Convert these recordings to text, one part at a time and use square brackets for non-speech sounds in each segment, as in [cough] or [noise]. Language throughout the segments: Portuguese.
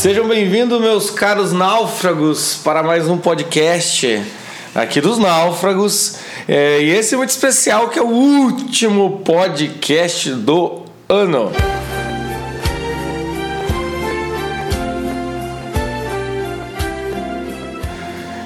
Sejam bem-vindos, meus caros náufragos, para mais um podcast aqui dos náufragos. É, e esse é muito especial, que é o último podcast do ano.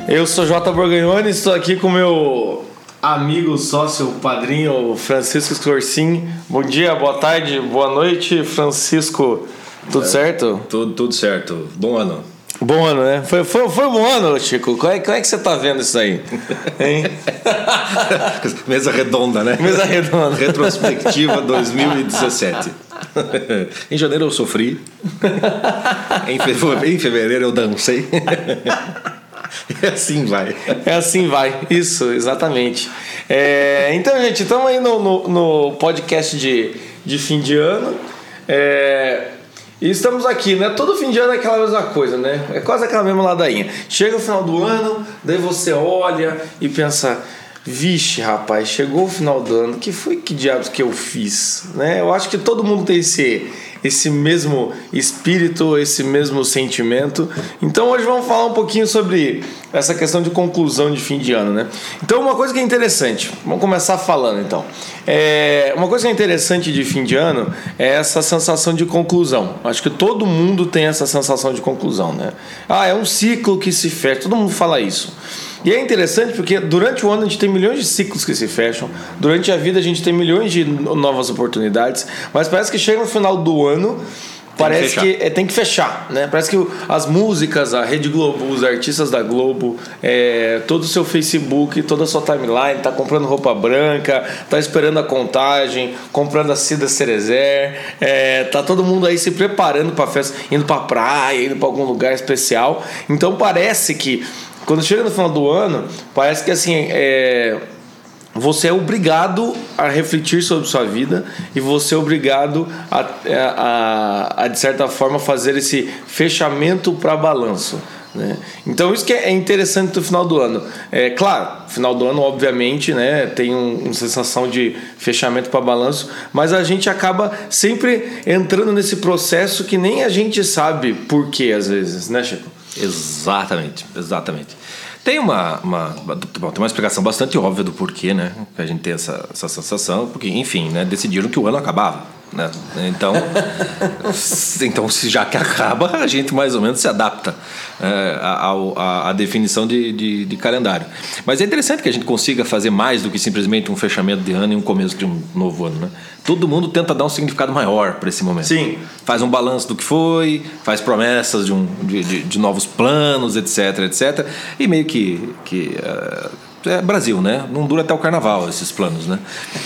Eu sou Jota Borgagnoni, estou aqui com meu amigo, sócio, padrinho Francisco Scorsin. Bom dia, boa tarde, boa noite, Francisco. Tudo certo? Tudo, tudo certo. Bom ano. Bom ano, né? Foi, foi, foi um bom ano, Chico. Como é, como é que você tá vendo isso aí? Hein? [laughs] Mesa redonda, né? Mesa redonda. Retrospectiva 2017. [laughs] em janeiro eu sofri. Em, fe... em fevereiro eu dancei. E [laughs] assim vai. É assim vai. Isso, exatamente. É, então, gente, estamos aí no, no, no, podcast de, de fim de ano. É, e estamos aqui, né? Todo fim de ano é aquela mesma coisa, né? É quase aquela mesma ladainha. Chega o final do ano, daí você olha e pensa. Vixe, rapaz, chegou o final do ano, que foi que diabos que eu fiz? Né? Eu acho que todo mundo tem esse, esse mesmo espírito, esse mesmo sentimento. Então hoje vamos falar um pouquinho sobre essa questão de conclusão de fim de ano, né? Então uma coisa que é interessante, vamos começar falando então. É, uma coisa que é interessante de fim de ano é essa sensação de conclusão. Acho que todo mundo tem essa sensação de conclusão, né? Ah, é um ciclo que se fecha, todo mundo fala isso. E é interessante porque durante o ano a gente tem milhões de ciclos que se fecham, durante a vida a gente tem milhões de novas oportunidades, mas parece que chega no final do ano parece que, que é, tem que fechar, né? Parece que as músicas, a Rede Globo, os artistas da Globo, é, todo o seu Facebook, toda a sua timeline, tá comprando roupa branca, tá esperando a contagem, comprando a Cida Cerezer, é, tá todo mundo aí se preparando para festa, indo para praia, indo para algum lugar especial. Então parece que quando chega no final do ano, parece que assim, é, você é obrigado a refletir sobre sua vida e você é obrigado a, a, a de certa forma, fazer esse fechamento para balanço. Né? Então isso que é interessante do final do ano. É claro, final do ano obviamente, né, tem um, uma sensação de fechamento para balanço, mas a gente acaba sempre entrando nesse processo que nem a gente sabe por quê às vezes, né, Chico? Exatamente, exatamente. Tem uma, uma, tem uma explicação bastante óbvia do porquê, né? Que a gente tem essa, essa sensação, porque, enfim, né, decidiram que o ano acabava. Né? Então, [laughs] então, se já que acaba, a gente mais ou menos se adapta é, à, à, definição de, de, de, calendário. Mas é interessante que a gente consiga fazer mais do que simplesmente um fechamento de ano e um começo de um novo ano. Né? Todo mundo tenta dar um significado maior para esse momento. Sim. Faz um balanço do que foi, faz promessas de, um, de, de, de novos planos, etc, etc. E meio que. que uh, é Brasil, né? Não dura até o carnaval esses planos, né?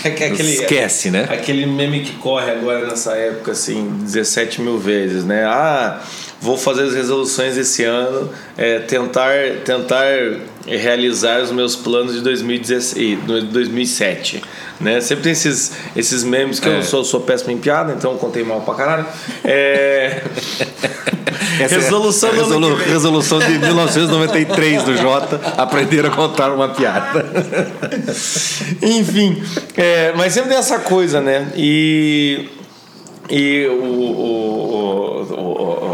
É aquele, Esquece, né? Aquele meme que corre agora nessa época, assim, 17 mil vezes, né? Ah, vou fazer as resoluções esse ano, é, tentar, tentar realizar os meus planos de 2016, 2007. Né? Sempre tem esses, esses memes que é. eu sou, sou péssimo em piada, então contei mal pra caralho. É... [laughs] resolução, é resolu resolução de 1993 do Jota, aprender a contar uma piada. Enfim, é, mas sempre tem essa coisa, né? E, e o, o, o, o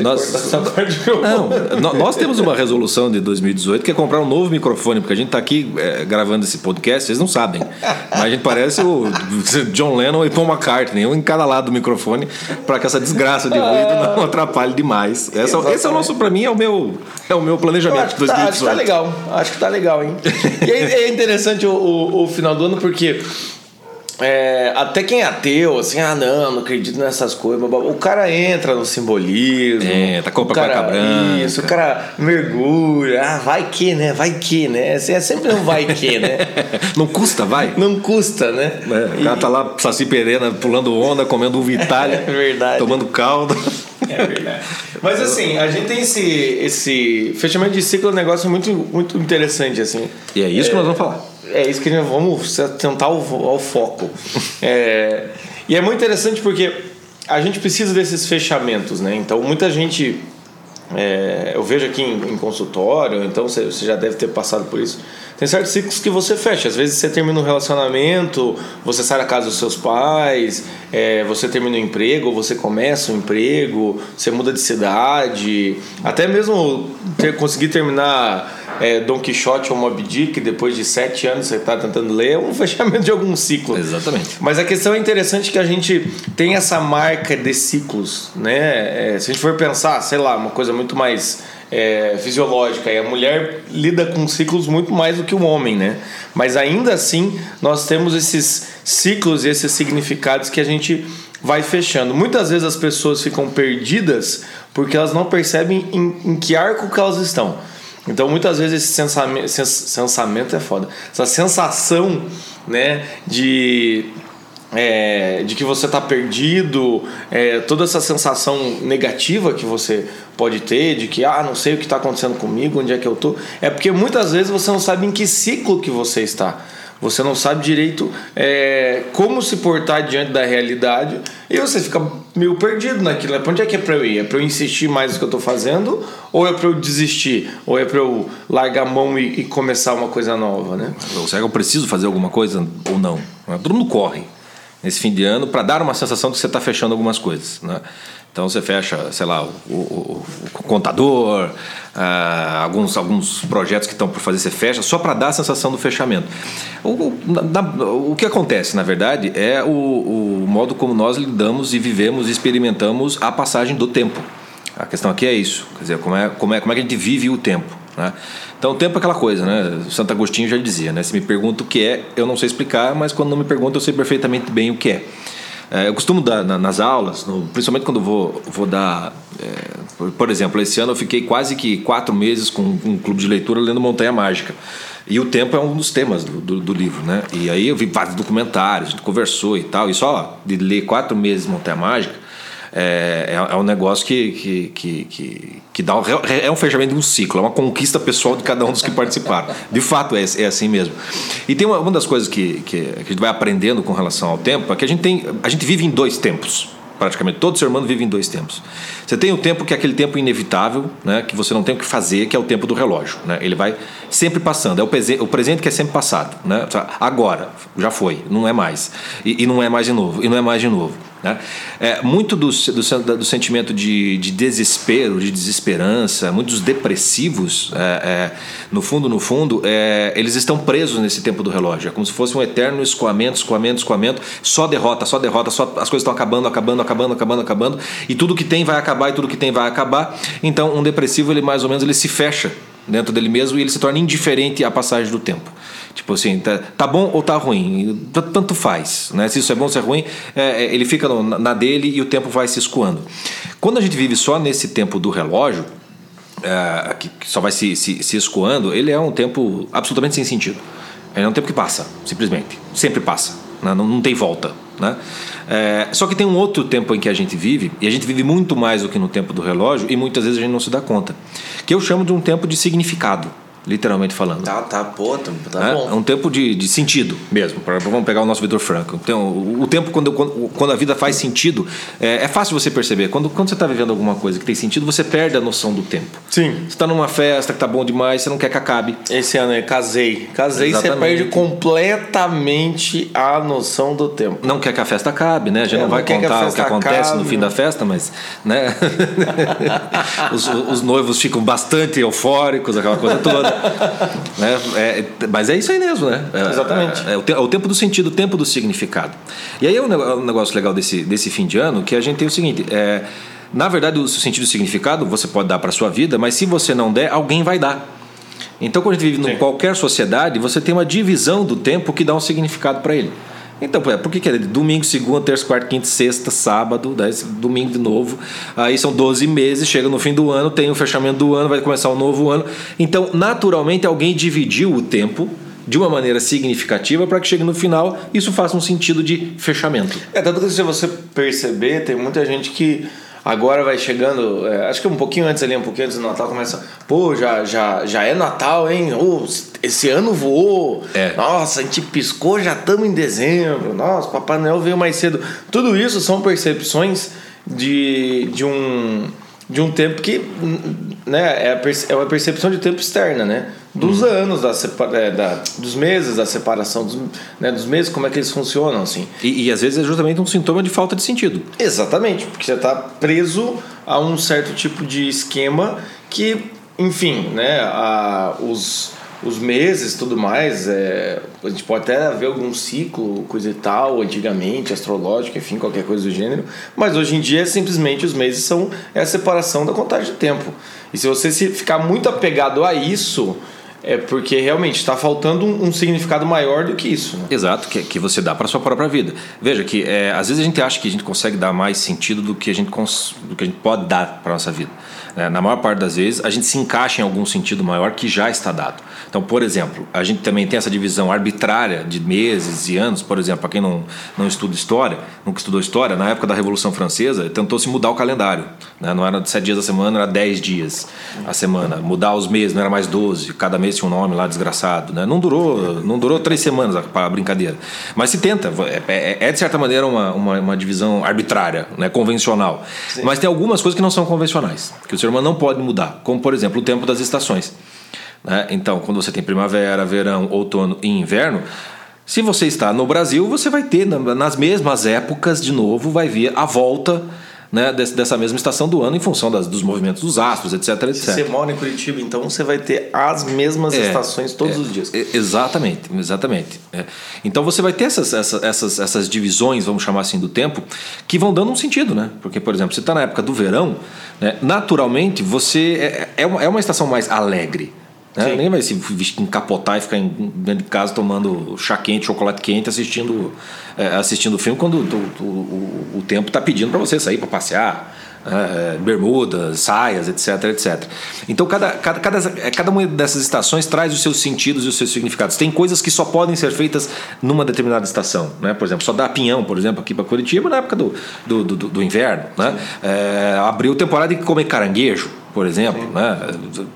nós, [laughs] não, nós temos uma resolução de 2018 que é comprar um novo microfone, porque a gente está aqui é, gravando esse podcast, vocês não sabem. Mas a gente parece o [laughs] John Lennon e Paul McCartney, um em cada lado do microfone, para que essa desgraça de ruído não atrapalhe demais. Essa, esse é o nosso, para mim, é o meu, é o meu planejamento de 2018. Tá, acho que tá legal, acho que tá legal, hein? E é, é interessante o, o, o final do ano porque é, até quem é ateu, assim, ah, não, não acredito nessas coisas. O cara entra no simbolismo. É, tá com a cueca branca. Isso, o cara mergulha. Ah, vai que, né? Vai que, né? Assim, é sempre um vai que, né? [laughs] não custa, vai? Não custa, né? É, o cara tá lá, Saci Perena, pulando onda, comendo um Vitalha. [laughs] é verdade. Tomando caldo. É verdade. Mas assim, a gente tem esse, esse fechamento de ciclo, é um negócio muito, muito interessante, assim. E é isso é, que nós vamos falar. É isso que nós vamos tentar ao, ao foco. é, e é muito interessante porque a gente precisa desses fechamentos, né? Então muita gente é, eu vejo aqui em, em, consultório, então você, você já deve ter passado por isso. Tem certos ciclos que você fecha. Às vezes você termina um relacionamento, você sai da casa dos seus pais, é, você termina um emprego, você começa um emprego, você muda de cidade, até mesmo ter, conseguir terminar é, Don Quixote ou Moby Dick, depois de sete anos você está tentando ler, é um [laughs] fechamento de algum ciclo. Exatamente. Mas a questão é interessante que a gente tem essa marca de ciclos, né? É, se a gente for pensar, sei lá, uma coisa muito mais é, fisiológica, e a mulher lida com ciclos muito mais do que o homem, né? Mas ainda assim, nós temos esses ciclos e esses significados que a gente vai fechando. Muitas vezes as pessoas ficam perdidas porque elas não percebem em, em que arco que elas estão. Então, muitas vezes esse sensamento, é foda. Essa sensação, né, de é, de que você está perdido, é, toda essa sensação negativa que você pode ter, de que ah, não sei o que está acontecendo comigo, onde é que eu tô, é porque muitas vezes você não sabe em que ciclo que você está. Você não sabe direito é, como se portar diante da realidade e você fica meio perdido naquilo. É, para onde é que é para eu ir? É para eu insistir mais no que eu estou fazendo? Ou é para eu desistir? Ou é para eu largar a mão e, e, começar uma coisa nova, né? Será que eu preciso fazer alguma coisa ou não? Todo mundo corre nesse fim de ano para dar uma sensação de que você está fechando algumas coisas, né? Então você fecha, sei lá, o, o, o contador, ah, alguns, alguns projetos que estão por fazer, você fecha, só para dar a sensação do fechamento. O, na, o que acontece, na verdade, é o, o modo como nós lidamos e vivemos e experimentamos a passagem do tempo. A questão aqui é isso, quer dizer, como é, como é, como é que a gente vive o tempo. Né? Então, o tempo é aquela coisa, né? Santo Agostinho já dizia, né? Se me pergunta o que é, eu não sei explicar, mas quando não me pergunta, eu sei perfeitamente bem o que é. É, eu costumo dar na, nas aulas, no, principalmente quando vou, vou dar. É, por, por, exemplo, esse ano eu fiquei quase que quatro meses com, um clube de leitura lendo Montanha Mágica. E o tempo é um dos temas do, do, do, livro, né? E aí eu vi vários documentários, a gente conversou e tal. E só de ler quatro meses Montanha Mágica é, é, é um negócio que, que, que, que, que dá um, é um fechamento de um ciclo, é uma conquista pessoal de cada um dos que participaram. De fato, é, é assim mesmo. E tem uma, uma das coisas que, que, que a gente vai aprendendo com relação ao tempo é que a gente, tem, a gente vive em dois tempos praticamente todo ser humano vive em dois tempos. Você tem o tempo que é aquele tempo inevitável, né, que você não tem o que fazer, que é o tempo do relógio. Né? Ele vai sempre passando. É o, presente, o presente que é sempre passado. Né? Agora, já foi, não é mais. E, e não é mais de novo, e não é mais de novo. Né? É, muito do, do, do sentimento de, de, desespero, de desesperança, muitos depressivos, é, é, no fundo, no fundo, é, eles estão presos nesse tempo do relógio. É como se fosse um eterno escoamento, escoamento, escoamento, só derrota, só derrota, só, as coisas estão acabando, acabando, acabando, acabando, acabando, e tudo que tem vai acabar e tudo que tem vai acabar. Então, um depressivo, ele mais ou menos ele se fecha dentro dele mesmo e ele se torna indiferente à passagem do tempo. Tipo assim, tá, tá bom ou tá ruim? Tanto faz. Né? Se isso é bom ou se é ruim, é, é, ele fica no, na dele e o tempo vai se escoando. Quando a gente vive só nesse tempo do relógio, é, que, só vai se, se, se escoando, ele é um tempo absolutamente sem sentido. Ele é um tempo que passa, simplesmente. Sempre passa. Né? Não, não tem volta. Né? É, só que tem um outro tempo em que a gente vive, e a gente vive muito mais do que no tempo do relógio, e muitas vezes a gente não se dá conta, que eu chamo de um tempo de significado literalmente falando. Tá, tá, pô, tá, tá é, bom. É um tempo de, de sentido mesmo. Vamos pegar o nosso Vitor Franco. Então, o, o tempo quando, quando, quando, a vida faz sentido, é, é fácil você perceber. Quando, quando você está vivendo alguma coisa que tem sentido, você perde a noção do tempo. Sim. Você está numa festa que tá bom demais, você não quer que acabe. Esse ano eu casei. Casei, Exatamente. você perde completamente a noção do tempo. Não quer que a festa acabe, né? A gente é, não vai não contar o que acontece acabe. no fim da festa, mas, né? [laughs] os, os noivos ficam bastante eufóricos, aquela coisa toda. [laughs] Né? É, mas é isso aí mesmo, né? É, Exatamente. É, é, o, é, tempo do sentido, o tempo do significado. E aí é um, um negócio legal desse, desse fim de ano que a gente tem o seguinte: é, na verdade, o sentido e o significado você pode dar para sua vida, mas se você não der, alguém vai dar. Então, quando a gente vive em qualquer sociedade, você tem uma divisão do tempo que dá um significado para ele. Então, por que, que é domingo, segunda, terça, quarta, quinta, sexta, sábado, daí, domingo de novo? Aí são 12 meses, chega no fim do ano, tem o fechamento do ano, vai começar um novo ano. Então, naturalmente, alguém dividiu o tempo de uma maneira significativa para que chegue no final isso faça um sentido de fechamento. É, tanto que se você perceber, tem muita gente que Agora vai chegando, é, acho que um pouquinho antes ali, um pouquinho antes do Natal, começa. Pô, já, já, já é Natal, hein? Oh, esse ano voou. É. Nossa, a gente piscou, já estamos em dezembro. Nossa, Papai Noel veio mais cedo. Tudo isso são percepções de, de um de um tempo que né, é, a é uma percepção de tempo externa, né? Dos uhum. anos, da, é, da, dos meses da separação, dos, né, dos meses, como é que eles funcionam, assim. E, e às vezes é justamente um sintoma de falta de sentido. Exatamente, porque você está preso a um certo tipo de esquema que, enfim, né, a, os os meses tudo mais, é, a gente pode até ver algum ciclo, coisa e tal, antigamente, astrológico, enfim, qualquer coisa do gênero, mas hoje em dia simplesmente os meses são é a separação da contagem de tempo. E se você se ficar muito apegado a isso, é porque realmente está faltando um, um, significado maior do que isso. Né? Exato, que, que você dá para sua própria vida. Veja que é, às vezes a gente acha que a gente consegue dar mais sentido do que a gente, do que a gente pode dar para nossa vida. Né? Na maior parte das vezes, a gente se encaixa em algum sentido maior que já está dado. Então, por exemplo, a gente também tem essa divisão arbitrária de meses e anos. Por exemplo, para quem não, não estuda história, nunca estudou história, na época da Revolução Francesa, tentou-se mudar o calendário. Né? Não era sete dias a semana, era dez dias a semana. Mudar os meses, não era mais doze. Cada mês tinha um nome lá desgraçado. Né? Não, durou, não durou três semanas para a brincadeira. Mas se tenta. É, é, é, de certa maneira uma, uma, uma divisão arbitrária, né? convencional. Sim. Mas tem algumas coisas que não são convencionais, que o ser humano não pode mudar. Como, por exemplo, o tempo das estações. Né? Então, quando você tem primavera, verão, outono e inverno, se você está no Brasil, você vai ter nas mesmas épocas de novo, vai vir a volta né, dessa mesma estação do ano em função das, dos movimentos dos astros, etc, etc. Se você mora em Curitiba, então você vai ter as mesmas é, estações todos é, os dias. Exatamente, exatamente. É. Então você vai ter essas, essas, essas, divisões, vamos chamar assim, do tempo, que vão dando um sentido, né? Porque, por exemplo, você está na época do verão, né, naturalmente você é, é, uma, é uma estação mais alegre. Né? Ninguém vai se encapotar e ficar dentro de casa tomando chá quente, chocolate quente, assistindo é, assistindo o filme quando o, o, o tempo está pedindo para você sair para passear. É, bermudas, saias, etc, etc. Então, cada, cada, cada, cada uma dessas estações traz os seus sentidos e os seus significados. Tem coisas que só podem ser feitas numa determinada estação. Né? Por exemplo, só dá pinhão, por exemplo, aqui para Curitiba na época do, do, do, do inverno. Né? É, abriu temporada de comer caranguejo por exemplo. Né?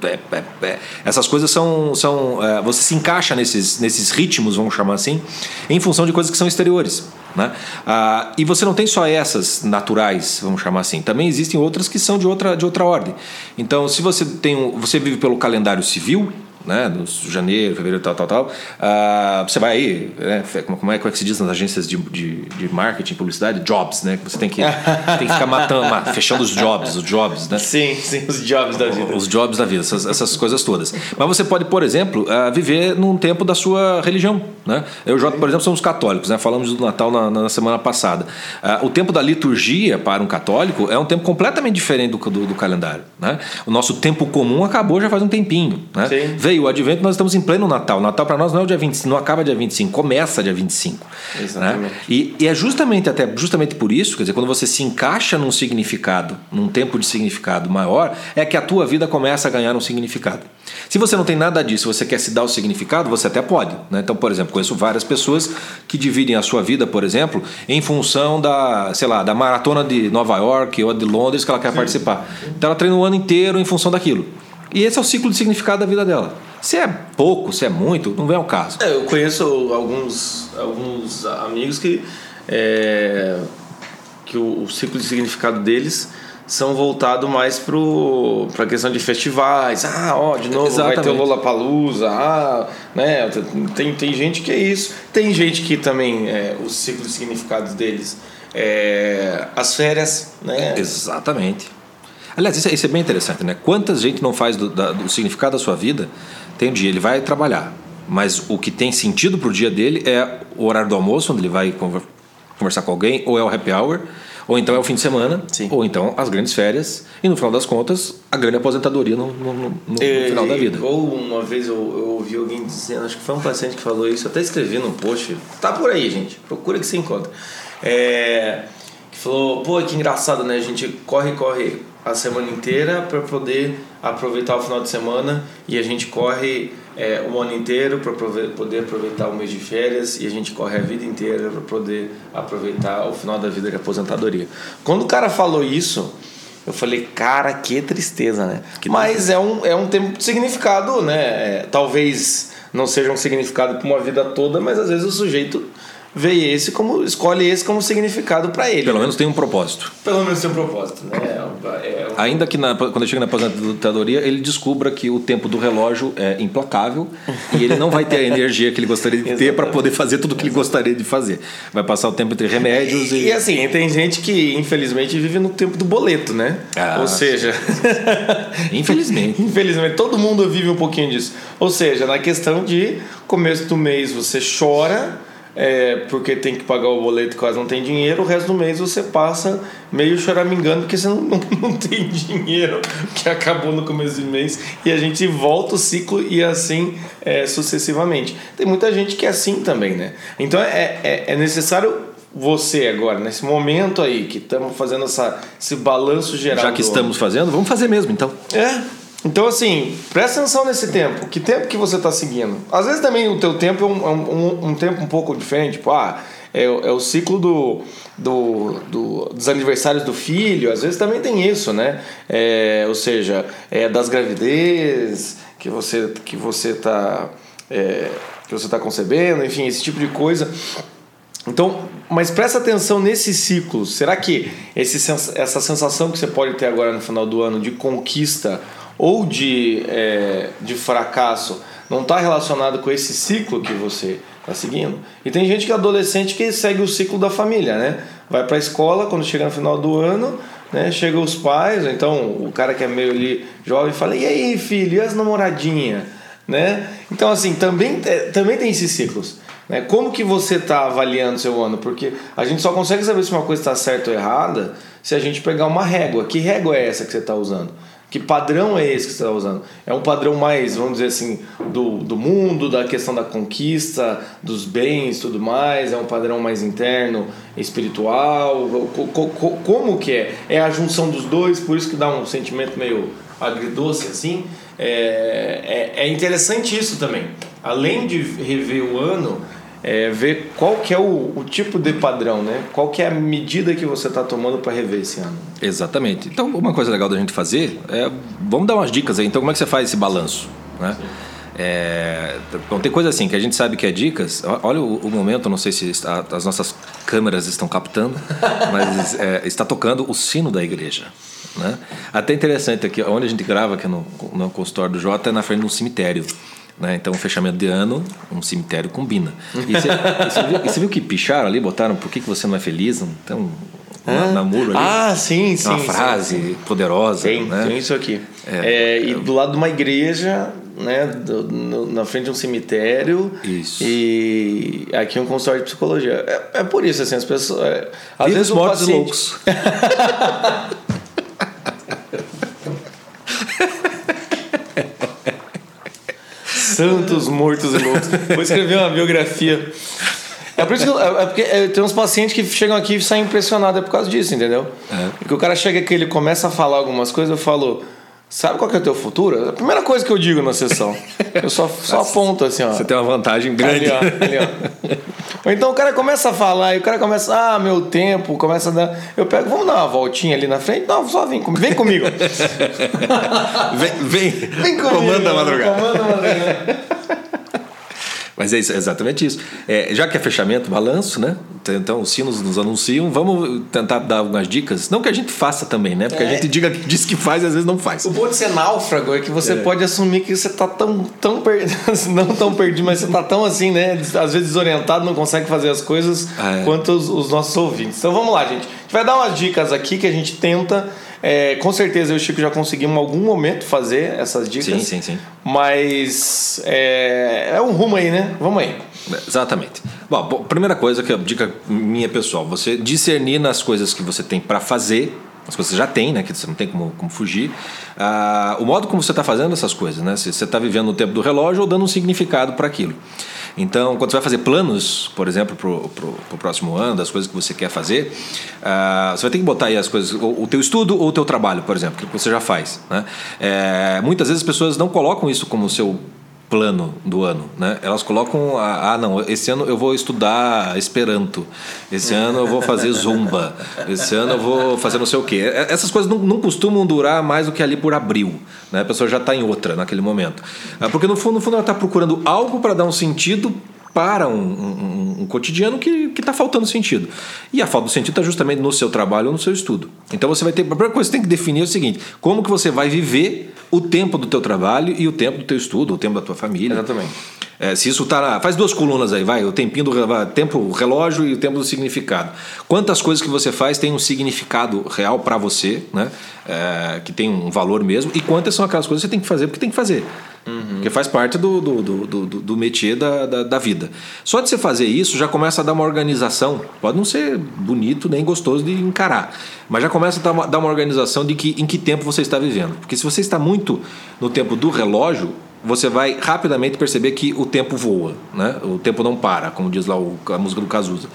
É, é, é, essas coisas são. são é, você se encaixa nesses, nesses ritmos, vamos chamar assim, em função de coisas que são exteriores. Né? Ah, e você não tem só essas naturais, vamos chamar assim. Também existem outras que são de outra, de outra ordem. Então, se você tem um, você vive pelo calendário civil, né, no janeiro, fevereiro, tal, tal, tal, uh, você vai aí, né, como, é, como é que se diz nas agências de, de, de marketing, publicidade? Jobs, né? Você tem que, [laughs] tem que ficar matando, fechando os jobs, os jobs, né? Sim, sim, os jobs da vida. Os jobs da vida, essas, essas coisas todas. Mas você pode, por exemplo, uh, viver num tempo da sua religião, né? Eu e por exemplo, somos católicos, né? Falamos do Natal na, na semana passada. Uh, o tempo da liturgia para um católico é um tempo completamente diferente do, do, do calendário, né? O nosso tempo comum acabou já faz um tempinho, né? Sim veio o advento, nós estamos em pleno Natal. Natal para nós não é o dia 25, não acaba dia 25, começa dia 25. Né? Exatamente. Né? E, e é justamente até justamente por isso, quer dizer, quando você se encaixa num significado, num tempo de significado maior, é que a tua vida começa a ganhar um significado. Se você não tem nada disso, você quer se dar o significado, você até pode. Né? Então, por exemplo, conheço várias pessoas que dividem a sua vida, por exemplo, em função da, sei lá, da maratona de Nova York ou de Londres que ela quer Sim. participar. Então ela treina o ano inteiro em função daquilo. E esse é o ciclo de significado da vida dela. Se é pouco, se é muito, não vem ao caso. É, eu conheço alguns, alguns amigos que, é, que o, o, ciclo de significado deles são voltados mais para a questão de festivais. Ah, ó, de novo Exatamente. vai ter o Lollapalooza. Ah, né? Tem, tem gente que é isso. Tem gente que também, é, o ciclo de significados deles é as férias, né? Exatamente. Aliás, isso é, isso é, bem interessante, né? Quantas gente não faz do, da, do significado da sua vida? Tem um dia, ele vai trabalhar, mas o que tem sentido para o dia dele é o horário do almoço, onde ele vai conversar com alguém, ou é o happy hour, ou então é o fim de semana, Sim. ou então as grandes férias, e no final das contas, a grande aposentadoria no, no, no, no e, final da vida. Ou uma vez eu, eu, ouvi alguém dizendo, acho que foi um paciente que falou isso, até escrevi no post, tá por aí, gente, procura que você encontra. É, que falou, pô, que engraçado, né? A gente corre, corre a semana inteira para poder aproveitar o final de semana e a gente corre é, o ano inteiro para poder aproveitar o mês de férias e a gente corre a vida inteira para poder aproveitar o final da vida de aposentadoria. Quando o cara falou isso, eu falei, cara, que tristeza, né? Que Mas é um, é um tempo de significado, né? É, talvez não seja um significado para uma vida toda, mas às vezes o sujeito vê esse como escolhe esse como significado para ele. Pelo menos tem um propósito. Pelo menos tem um propósito, né? É, ainda que na, quando ele chega na aposentadoria, ele descubra que o tempo do relógio é implacável e ele não vai ter a energia que ele gostaria de ter para poder fazer tudo o que ele gostaria de fazer. Vai passar o tempo entre remédios e. E assim, tem gente que infelizmente vive no tempo do boleto, né? Ah, Ou seja. [laughs] Infelizmente. Infelizmente, todo mundo vive um pouquinho disso. Ou seja, na questão de começo do mês você chora é, porque tem que pagar o boleto e quase não tem dinheiro, o resto do mês você passa meio choramingando porque você não, [laughs] não, não tem dinheiro que acabou no começo do mês e a gente volta o ciclo e assim é, sucessivamente. Tem muita gente que é assim também, né? Então é, é, é necessário você agora, nesse momento aí que estamos fazendo essa, esse balanço geral. Já que estamos fazendo, vamos fazer mesmo então. é. Então, assim, presta atenção nesse tempo. Que tempo que você está seguindo? Às vezes também o teu tempo é um, um, um tempo um pouco diferente. Tipo, ah, é, é o ciclo do, do, do, dos aniversários do filho. Às vezes também tem isso, né? É, ou seja, é das gravidez que você que você está é, que você tá concebendo, enfim, esse tipo de coisa. Então, mas presta atenção nesses ciclos. Será que esse, essa sensação que você pode ter agora no final do ano de conquista ou de, é, de fracasso não está relacionado com esse ciclo que você está seguindo? E tem gente que é adolescente que segue o ciclo da família, né? Vai para a escola quando chega no final do ano, né? Chega os pais, então o cara que é meio ali jovem fala: "E aí, filho, e as namoradinhas?" Né? Então assim, também também tem esses ciclos. Né? Como que você está avaliando seu ano? Porque a gente só consegue saber se uma coisa está certa ou errada se a gente pegar uma régua. Que régua é essa que você está usando? Que padrão é esse que você está usando? É um padrão mais, vamos dizer assim, do, do mundo, da questão da conquista, dos bens tudo mais? É um padrão mais interno, espiritual? Co- co- co- Como que é? É a junção dos dois, por isso que dá um sentimento meio agridoce assim? É, é, é interessante isso também. Além de rever o ano, é ver qual que é o, o tipo de padrão, né? Qual que é a medida que você está tomando para rever esse ano. Exatamente. Então, uma coisa legal da gente fazer é. Vamos dar umas dicas aí. Então, como é que você faz esse balanço? Né? É, bom, tem coisa assim que a gente sabe que é dicas. Olha o, o momento, não sei se está- as nossas câmeras estão captando, [laughs] mas é, está tocando o sino da igreja. Né? Até interessante aqui, onde a gente grava, aqui no, no consultório do Jota, é na frente de um cemitério. Né? Então, fechamento de ano, um cemitério combina. E você, viu, que picharam ali, botaram por que, que você não é feliz? Então, na, na muro ali. Ah, sim, sim. uma frase sim. poderosa. Tem, né? tem isso aqui. É, e do lado de uma igreja, né, do- no- na frente de um cemitério. Isso. E aqui um consultório de psicologia. É, é por isso, assim, as pessoas. é, às Vivos, vezes mortos paciente- loucos. [laughs] Santos, mortos e loucos. Vou escrever uma biografia. É por isso que eu- é porque é, tem uns pacientes que chegam aqui e saem impressionados é por causa disso, entendeu? É. Porque o cara chega aqui, ele começa a falar algumas coisas, eu falo, sabe qual que é o teu futuro? É a primeira coisa que eu digo na sessão. Eu só, só [laughs] aponto assim, ó. Você tem uma vantagem grande. Ali, ó, ali, ó. [laughs] Ou então o cara começa a falar e o cara começa, ah, meu tempo, começa a dar. Eu pego, vamos dar uma voltinha ali na frente? Não, só vem comigo. Vem comigo. [laughs] vem, vem, Vem comigo. comanda a madrugada. Comanda a madrugada. Mas é isso, é exatamente isso. É, já que é fechamento, balanço, né? Então os sinos nos anunciam. Vamos tentar dar algumas dicas. Não que a gente faça também, né? Porque a É. gente diga, diz que faz e às vezes não faz. O bom de ser náufrago é que você pode assumir que você tá tão, tão perdido, [laughs] não tão perdido, mas você tá tão assim, né? Às vezes desorientado, não consegue fazer as coisas é. quanto os, os nossos ouvintes. Então vamos lá, gente. A gente vai dar umas dicas aqui que a gente tenta. É, com certeza eu e o Chico já conseguimos em algum momento fazer essas dicas. Sim, sim, sim. Mas é, é um rumo aí, né? Vamos aí. Exatamente. Bom, primeira coisa que a dica minha pessoal, você discernir nas coisas que você tem para fazer, as coisas que você já tem, né, que você não tem como, como fugir, ah, o modo como você está fazendo essas coisas, né, se você está vivendo no tempo do relógio ou dando um significado para aquilo. Então, quando você vai fazer planos, por exemplo, para o próximo ano, das coisas que você quer fazer, ah, você vai ter que botar aí as coisas, o, o teu estudo ou o teu trabalho, por exemplo, que você já faz. Né? É, muitas vezes as pessoas não colocam isso como seu plano do ano, né? Elas colocam ah, não, esse ano eu vou estudar Esperanto, esse ano eu vou fazer zumba, esse ano eu vou fazer não sei o quê. É, Essas coisas não, não costumam durar mais do que ali por abril, né? A pessoa já está em outra naquele momento, Ah, porque no fundo, no fundo ela está procurando algo para dar um sentido para um, um, um cotidiano que está faltando sentido. E a falta do sentido está justamente no seu trabalho ou no seu estudo. Então você vai ter. A primeira coisa que você tem que definir é o seguinte: como que você vai viver o tempo do teu trabalho e o tempo do teu estudo, o tempo da tua família. Exatamente. É, se isso tá. Faz duas colunas aí, vai. O tempinho do vai, tempo relógio e o tempo do significado. Quantas coisas que você faz tem um significado real para você, né? É, que tem um valor mesmo, e quantas são aquelas coisas que você tem que fazer porque tem que fazer. Uhum. Porque faz parte do, do, do, do, do métier da, da, da, vida. Só de você fazer isso já começa a dar uma organização. Pode não ser bonito nem gostoso de encarar, mas já começa a dar uma, dar uma organização de que, em que tempo você está vivendo. Porque se você está muito no tempo do relógio, você vai rapidamente perceber que o tempo voa, né? o tempo não para, como diz lá o, a música do Cazuza.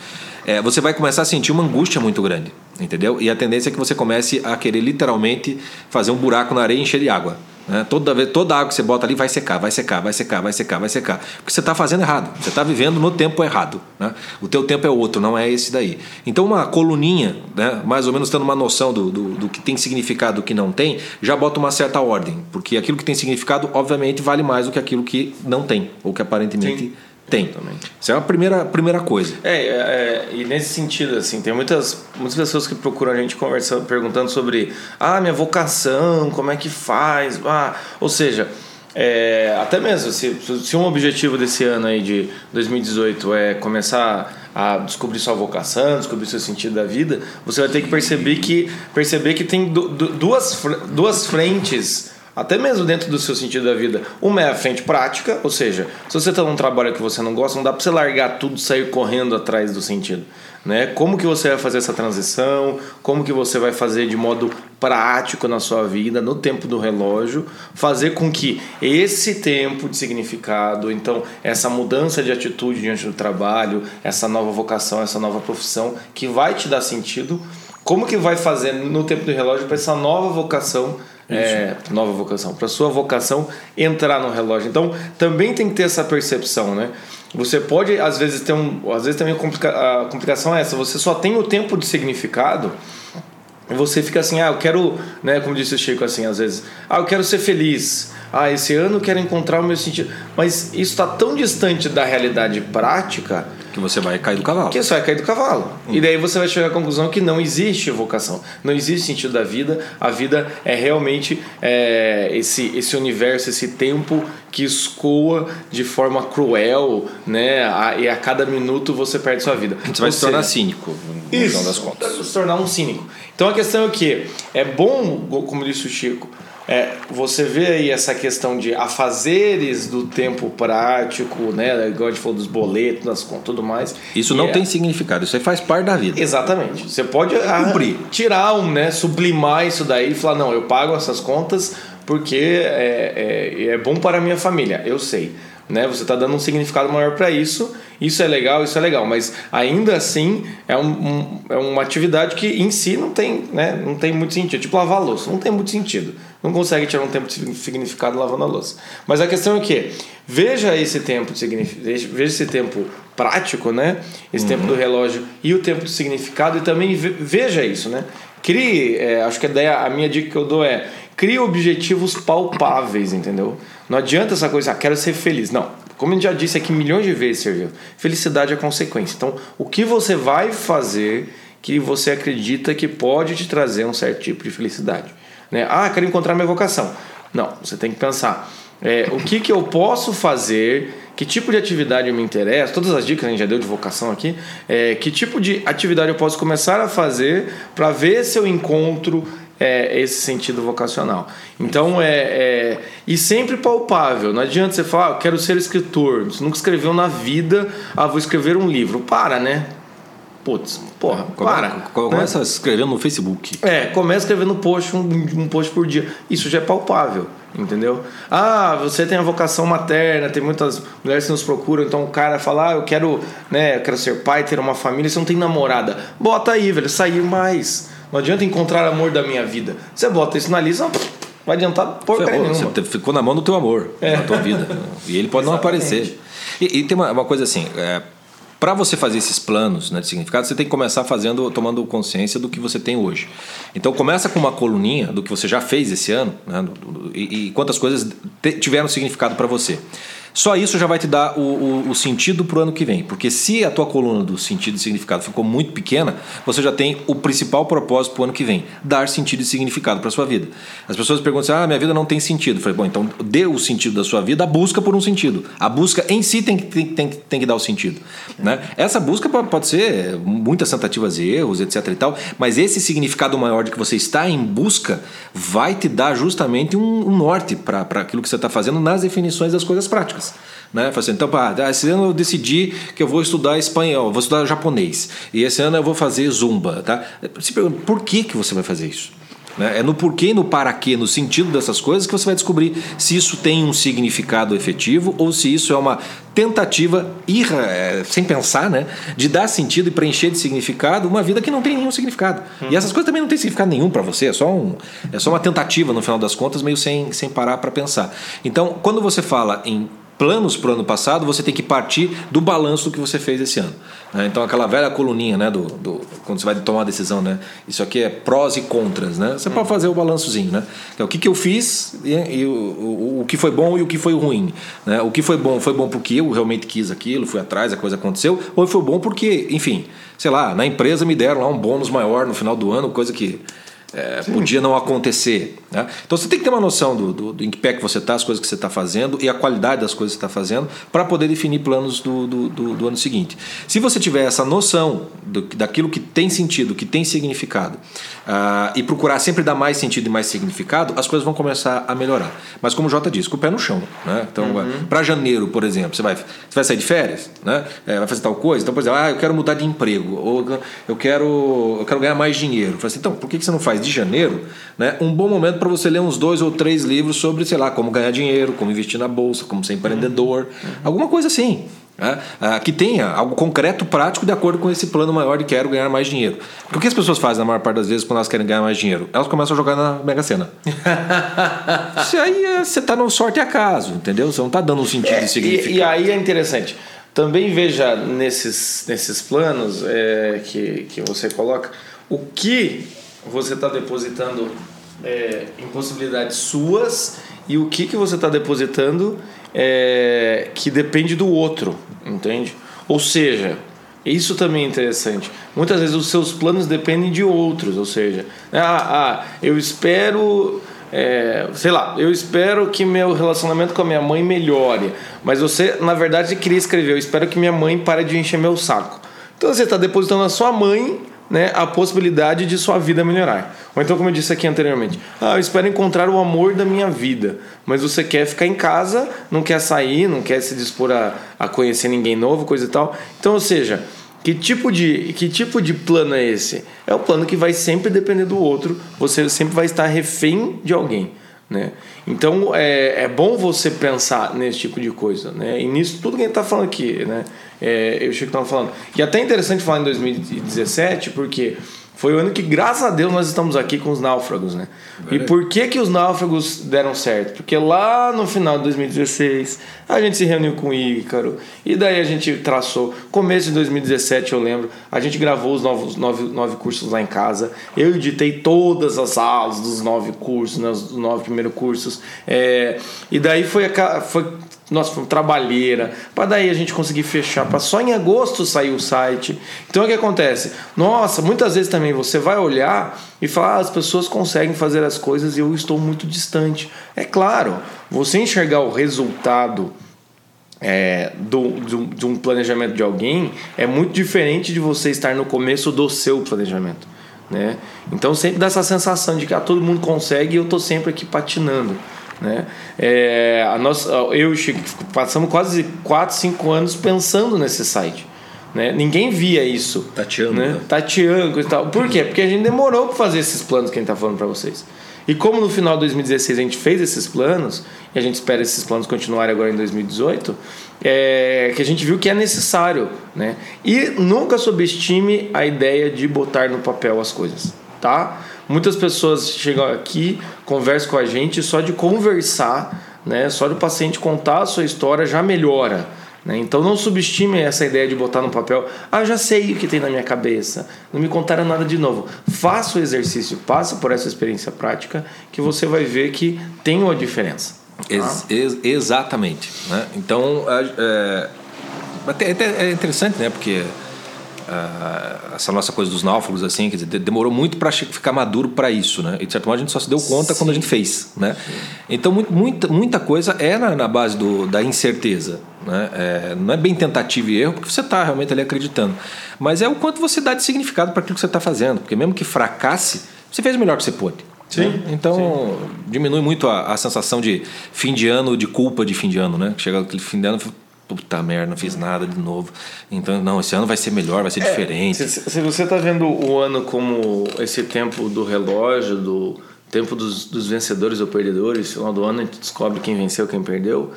É, você vai começar a sentir uma angústia muito grande, entendeu? E a tendência é que você comece a querer literalmente fazer um buraco na areia e encher de água. Né? Toda, toda água que você bota ali vai secar, vai secar, vai secar, vai secar, vai secar. Porque você está fazendo errado. Você está vivendo no tempo errado. Né? O teu tempo é outro, não é esse daí. Então uma coluninha, né? mais ou menos tendo uma noção do, do, do que tem significado e do que não tem, já bota uma certa ordem. Porque aquilo que tem significado, obviamente, vale mais do que aquilo que não tem, ou que aparentemente Sim. Tem. Também. Isso é a primeira, primeira coisa. É, é, é, e nesse sentido, assim, tem muitas, muitas pessoas que procuram a gente conversando, perguntando sobre ah, minha vocação, como é que faz? Ah, ou seja, é, até mesmo, se, se um objetivo desse ano aí de 2018 é começar a descobrir sua vocação, descobrir seu sentido da vida, você vai ter que perceber que, perceber que tem duas, duas frentes até mesmo dentro do seu sentido da vida. Uma é a frente prática, ou seja, se você está num trabalho que você não gosta, não dá para você largar tudo e sair correndo atrás do sentido. Né? Como que você vai fazer essa transição? Como que você vai fazer de modo prático na sua vida, no tempo do relógio, fazer com que esse tempo de significado, então essa mudança de atitude diante do trabalho, essa nova vocação, essa nova profissão que vai te dar sentido, como que vai fazer no tempo do relógio para essa nova vocação é, nova vocação, para sua vocação entrar no relógio. Então, também tem que ter essa percepção, né? Você pode, às vezes, ter um. Às vezes também a, complica, a complicação é essa, você só tem o tempo de significado e você fica assim, ah, eu quero, né, como disse o Chico assim, às vezes, ah, eu quero ser feliz. Ah, esse ano eu quero encontrar o meu sentido. Mas isso está tão distante da realidade prática que você vai cair do cavalo. Que você vai cair do cavalo. Hum. E daí você vai chegar à conclusão que não existe vocação, não existe sentido da vida. A vida é realmente é, esse, esse universo, esse tempo que escoa de forma cruel, né? A, e a cada minuto você perde sua vida. Você vai se tornar cínico, no isso, final das contas. Se tornar um cínico. Então a questão é o que? É bom, como disse o Chico, é, você vê aí essa questão de afazeres do tempo prático, né? Igual a gente falou dos boletos, das contas tudo mais. Isso não é... tem significado, isso aí faz parte da vida. Exatamente. Você pode cumprir. tirar um, né? Sublimar isso daí e falar, não, eu pago essas contas porque é, é, é bom para a minha família, eu sei né? Você está dando um significado maior para isso. Isso é legal, isso é legal, mas ainda assim é, um, um, é uma atividade que em si não tem, né? Não tem muito sentido. Tipo lavar louça, não tem muito sentido. Não consegue tirar um tempo de significado lavando a louça. Mas a questão é que veja esse tempo de significado, veja esse tempo prático, né? Esse uhum. tempo do relógio e o tempo de significado e também veja isso, né? Crie, é, acho que a ideia, a minha dica que eu dou é crie objetivos palpáveis, entendeu? Não adianta essa coisa, ah, quero ser feliz. Não. Como a gente já disse aqui milhões de vezes, Sergio, felicidade é consequência. Então, o que você vai fazer que você acredita que pode te trazer um certo tipo de felicidade? Né? Ah, quero encontrar minha vocação. Não, você tem que pensar. É, o que, que eu posso fazer que tipo de atividade me interessa, todas as dicas a gente já deu de vocação aqui, é, que tipo de atividade eu posso começar a fazer para ver se eu encontro é, esse sentido vocacional. Então é, é, e sempre palpável. Não adianta você falar, ah, quero ser escritor. Você nunca escreveu na vida, ah, vou escrever um livro. Para, né? Putz, porra, para. Começa né? escrevendo no Facebook. É, começa escrevendo um post, um, um post por dia. Isso já é palpável, entendeu? Ah, você tem a vocação materna, tem muitas mulheres que nos procuram, então o cara fala, ah, eu quero, né, eu quero ser pai, ter uma família, você não tem namorada. Bota aí, velho, sair mais não adianta encontrar amor da minha vida. Você bota isso na lista, não vai adiantar porcaria nenhuma. Você ficou na mão do teu amor, é. na tua vida. E ele pode não aparecer. E, e, tem uma, uma coisa assim, é, para você fazer esses planos né, de significado, você tem que começar fazendo, tomando consciência do que você tem hoje. Então começa com uma coluninha do que você já fez esse ano né, e, e quantas coisas tiveram significado para você. Só isso já vai te dar o, o, o sentido para o ano que vem. Porque se a tua coluna do sentido e significado ficou muito pequena, você já tem o principal propósito para o ano que vem: dar sentido e significado para a sua vida. As pessoas perguntam assim: ah, minha vida não tem sentido. Eu falei, bom, então dê o sentido da sua vida, a busca por um sentido. A busca em si tem que, tem, tem, tem que dar o sentido. Né? Essa busca pode, ser muitas tentativas e erros, etc. e tal, mas esse significado maior de que você está em busca vai te dar justamente um, um norte para aquilo que você está fazendo nas definições das coisas práticas. Né? Assim, então, pá, esse ano eu decidi que eu vou estudar espanhol, vou estudar japonês. E esse ano eu vou fazer zumba. Tá? Se pergunta, por que, que você vai fazer isso? Né? É no porquê, no para quê, no sentido dessas coisas que você vai descobrir se isso tem um significado efetivo ou se isso é uma tentativa, irra, é, sem pensar, né, de dar sentido e preencher de significado uma vida que não tem nenhum significado. Uhum. E essas coisas também não têm significado nenhum para você, é só, um, é só uma tentativa, no final das contas, meio sem, sem parar para pensar. Então, quando você fala em planos para o ano passado, você tem que partir do balanço que você fez esse ano. Né? Então, aquela velha coluninha, né, do, do, quando você vai tomar uma decisão, né? Isso aqui é prós e contras, né? Você pode fazer o balançozinho, né? Então, o que, que eu fiz e, e o, o, o, que foi bom e o que foi ruim. Né? O que foi bom foi bom porque eu realmente quis aquilo, fui atrás, a coisa aconteceu, ou foi bom porque, enfim, sei lá, na empresa me deram lá um bônus maior no final do ano, coisa que é, podia não acontecer. Né? Então você tem que ter uma noção do, do, do em que pé que você está, as coisas que você está fazendo e a qualidade das coisas que você está fazendo para poder definir planos do, do, do, ano seguinte. Se você tiver essa noção do, daquilo que tem sentido, que tem significado, uh, e procurar sempre dar mais sentido e mais significado, as coisas vão começar a melhorar. Mas como o Jota disse, com o pé no chão. Né? Então, uhum. para janeiro, por exemplo, você vai, você vai sair de férias, né? É, vai fazer tal coisa, então, por exemplo, ah, eu quero mudar de emprego, ou eu quero, eu quero ganhar mais dinheiro. Assim, então, por que você não faz de janeiro né, um bom momento para você ler uns dois ou três livros sobre, sei lá, como ganhar dinheiro, como investir na bolsa, como ser empreendedor, uhum. alguma coisa assim. Né? Ah, que tenha algo concreto, prático, de acordo com esse plano maior de quero ganhar mais dinheiro. Porque o que as pessoas fazem na maior parte das vezes quando elas querem ganhar mais dinheiro? Elas começam a jogar na Mega Sena. [laughs] Isso aí é, você está no sorte e acaso, entendeu? Você não está dando um sentido é, e significado. E, e aí é interessante. Também veja nesses, nesses planos é, que, que você coloca o que você está depositando é, em possibilidades suas e o que, que você está depositando é, que depende do outro, entende? Ou seja, isso também é interessante. Muitas vezes os seus planos dependem de outros, ou seja, ah, ah eu espero. É, sei lá, eu espero que meu relacionamento com a minha mãe melhore, mas você, na verdade, queria escrever: Eu espero que minha mãe pare de encher meu saco. Então você está depositando na sua mãe né, a possibilidade de sua vida melhorar. Ou então, como eu disse aqui anteriormente, ah, eu espero encontrar o amor da minha vida, mas você quer ficar em casa, não quer sair, não quer se dispor a, a conhecer ninguém novo, coisa e tal. Então, ou seja, que tipo, de, que tipo de plano é esse? É o plano que vai sempre depender do outro, você sempre vai estar refém de alguém. Né? Então é, é bom você pensar nesse tipo de coisa. Né? E nisso tudo que a gente está falando aqui. Né? É, eu Chico estava falando. E até interessante falar em 2017, porque foi o ano que, graças a Deus, nós estamos aqui com os náufragos, né? E por que que os náufragos deram certo? Porque lá no final de 2016, a gente se reuniu com o Ícaro, e daí a gente traçou. Começo de 2017, eu lembro, a gente gravou os novos nove, nove cursos lá em casa. Eu editei todas as aulas dos nove cursos, né, os nove primeiros cursos. É, e daí foi, a, foi nossa, foi trabalheira, para daí a gente conseguir fechar, para só em agosto sair o site. Então o que acontece? Nossa, muitas vezes também você vai olhar e falar, ah, as pessoas conseguem fazer as coisas e eu estou muito distante. É claro, você enxergar o resultado é, do, do, de um planejamento de alguém é muito diferente de você estar no começo do seu planejamento. Né? Então sempre dá essa sensação de que ah, todo mundo consegue e eu estou sempre aqui patinando. Né? É, a nossa, eu e o Chico passamos quase 4, 5 anos pensando nesse site. Né? Ninguém via isso. Tateando. Né? né? Tateando e tal. Por quê? Porque a gente demorou para fazer esses planos que a gente está falando para vocês. E como no final de 2016 a gente fez esses planos, e a gente espera esses planos continuarem agora em 2018, é, que a gente viu que é necessário. Né? E nunca subestime a ideia de botar no papel as coisas. Tá? Muitas pessoas chegam aqui, conversam com a gente, só de conversar, né, só do paciente contar a sua história já melhora. Né? Então não subestime essa ideia de botar no papel, ah, já sei o que tem na minha cabeça, não me contaram nada de novo. Faça o exercício, passa por essa experiência prática, que você vai ver que tem uma diferença. Ex ex exatamente. Né? Então, é, até é interessante, né? Porque uh, essa nossa coisa dos náufragos, assim, quer dizer, demorou muito para ficar maduro para isso, né? E de certo modo a gente só se deu conta Sim. quando a gente fez, né? Então, muito, muita, muita coisa é na, na base do, da incerteza, né? É, não é bem tentativa e erro, porque você está realmente ali acreditando. Mas é o quanto você dá de significado para aquilo que você está fazendo. Porque mesmo que fracasse, você fez o melhor que você pôde. Sim. Né? Então, Sim. diminui muito a, a, sensação de fim de ano, de culpa de fim de ano, né? Chega aquele fim de ano, puta merda, não fiz nada de novo. Então, não, esse ano vai ser melhor, vai ser é, diferente. Se, se, você está vendo o ano como esse tempo do relógio, do tempo dos, dos vencedores ou perdedores, final do ano a gente descobre quem venceu, quem perdeu.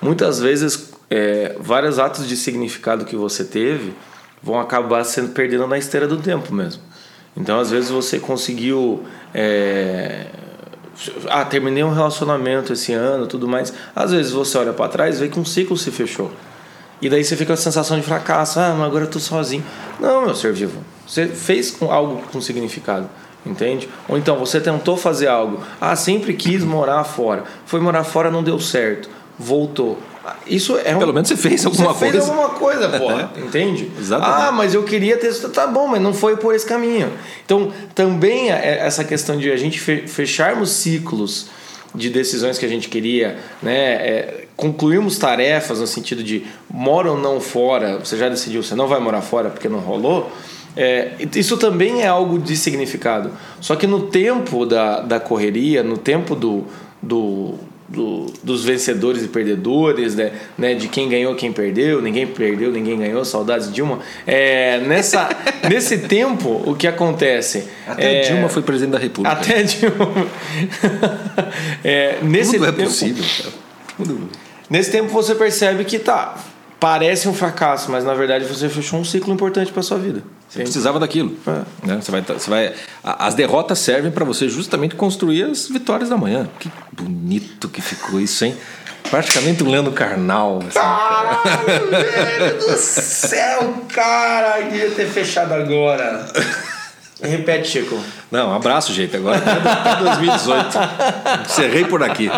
Muitas vezes, é, vários atos de significado que você teve vão acabar sendo perdendo na esteira do tempo mesmo. Então, às vezes, você conseguiu. É, ah, terminei um relacionamento esse ano, tudo mais. Às vezes você olha para trás vê que um ciclo se fechou. E daí você fica com a sensação de fracasso. Ah, mas agora eu tô sozinho. Não, meu ser vivo. Você fez algo com significado, entende? Ou então você tentou fazer algo. Ah, sempre quis morar fora. Foi morar fora, não deu certo. Voltou. Isso é um... Pelo menos você fez alguma você coisa. Fez alguma coisa, porra. [laughs] entende? Exatamente. Ah, mas eu queria ter. Tá bom, mas não foi por esse caminho. Então, também é essa questão de a gente fecharmos ciclos de decisões que a gente queria, né? É, concluirmos tarefas no sentido de mora ou não fora, você já decidiu, você não vai morar fora porque não rolou. É, isso também é algo de significado. Só que no tempo da, da correria, no tempo do, do do, dos vencedores e perdedores, né? né? De quem ganhou, quem perdeu, ninguém perdeu, ninguém ganhou, saudades de Dilma. É, nessa, [laughs] nesse tempo, o que acontece? Até é, Dilma foi presidente da República. Até [laughs] Dilma. é, nesse Tudo é tempo, possível. Tudo. Nesse tempo você percebe que tá, parece um fracasso, mas na verdade você fechou um ciclo importante para sua vida. Você precisava daquilo. É. Né? Você vai, você vai, as derrotas servem para você justamente construir as vitórias da manhã. Que bonito que ficou isso, hein? Praticamente um Leandro Carnal. Assim, Caralho, velho do céu, cara! Eu devia ter fechado agora. Repete, Chico. Não, um abraço, gente. Agora até 2018. Encerrei por aqui.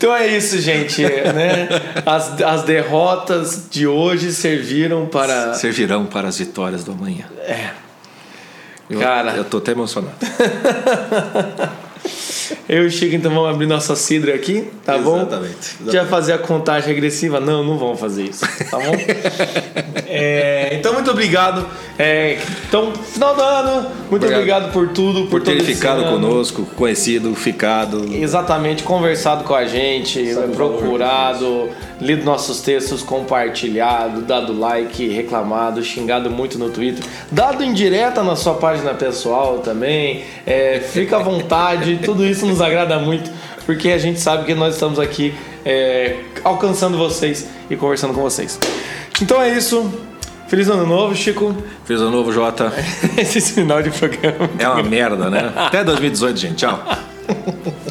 Então é isso, gente. Né? As, as derrotas de hoje serviram para. Servirão para as vitórias do amanhã. É. Eu, Cara. Eu tô até emocionado. [laughs] Eu e o Chico, então, vamos abrir nossa cidra aqui, tá exatamente, bom? Exatamente. Já fazer a contagem regressiva? Não, não vamos fazer isso, tá bom? [laughs] é, então, muito obrigado. É, então, final do ano, muito obrigado, obrigado por tudo, por, por ter ficado conosco, conhecido, ficado. Exatamente, conversado com a gente, Sabe procurado, lido nossos textos, compartilhado, dado like, reclamado, xingado muito no Twitter, dado indireta na sua página pessoal também. É, fica à vontade, tudo isso nos agrada muito, porque a gente sabe que nós estamos aqui é, alcançando vocês e conversando com vocês. Então é isso. Feliz ano novo, Chico. Feliz ano novo, Jota. [laughs] Esse final de programa. É uma merda, né? [laughs] Até 2018, gente. Tchau. [laughs]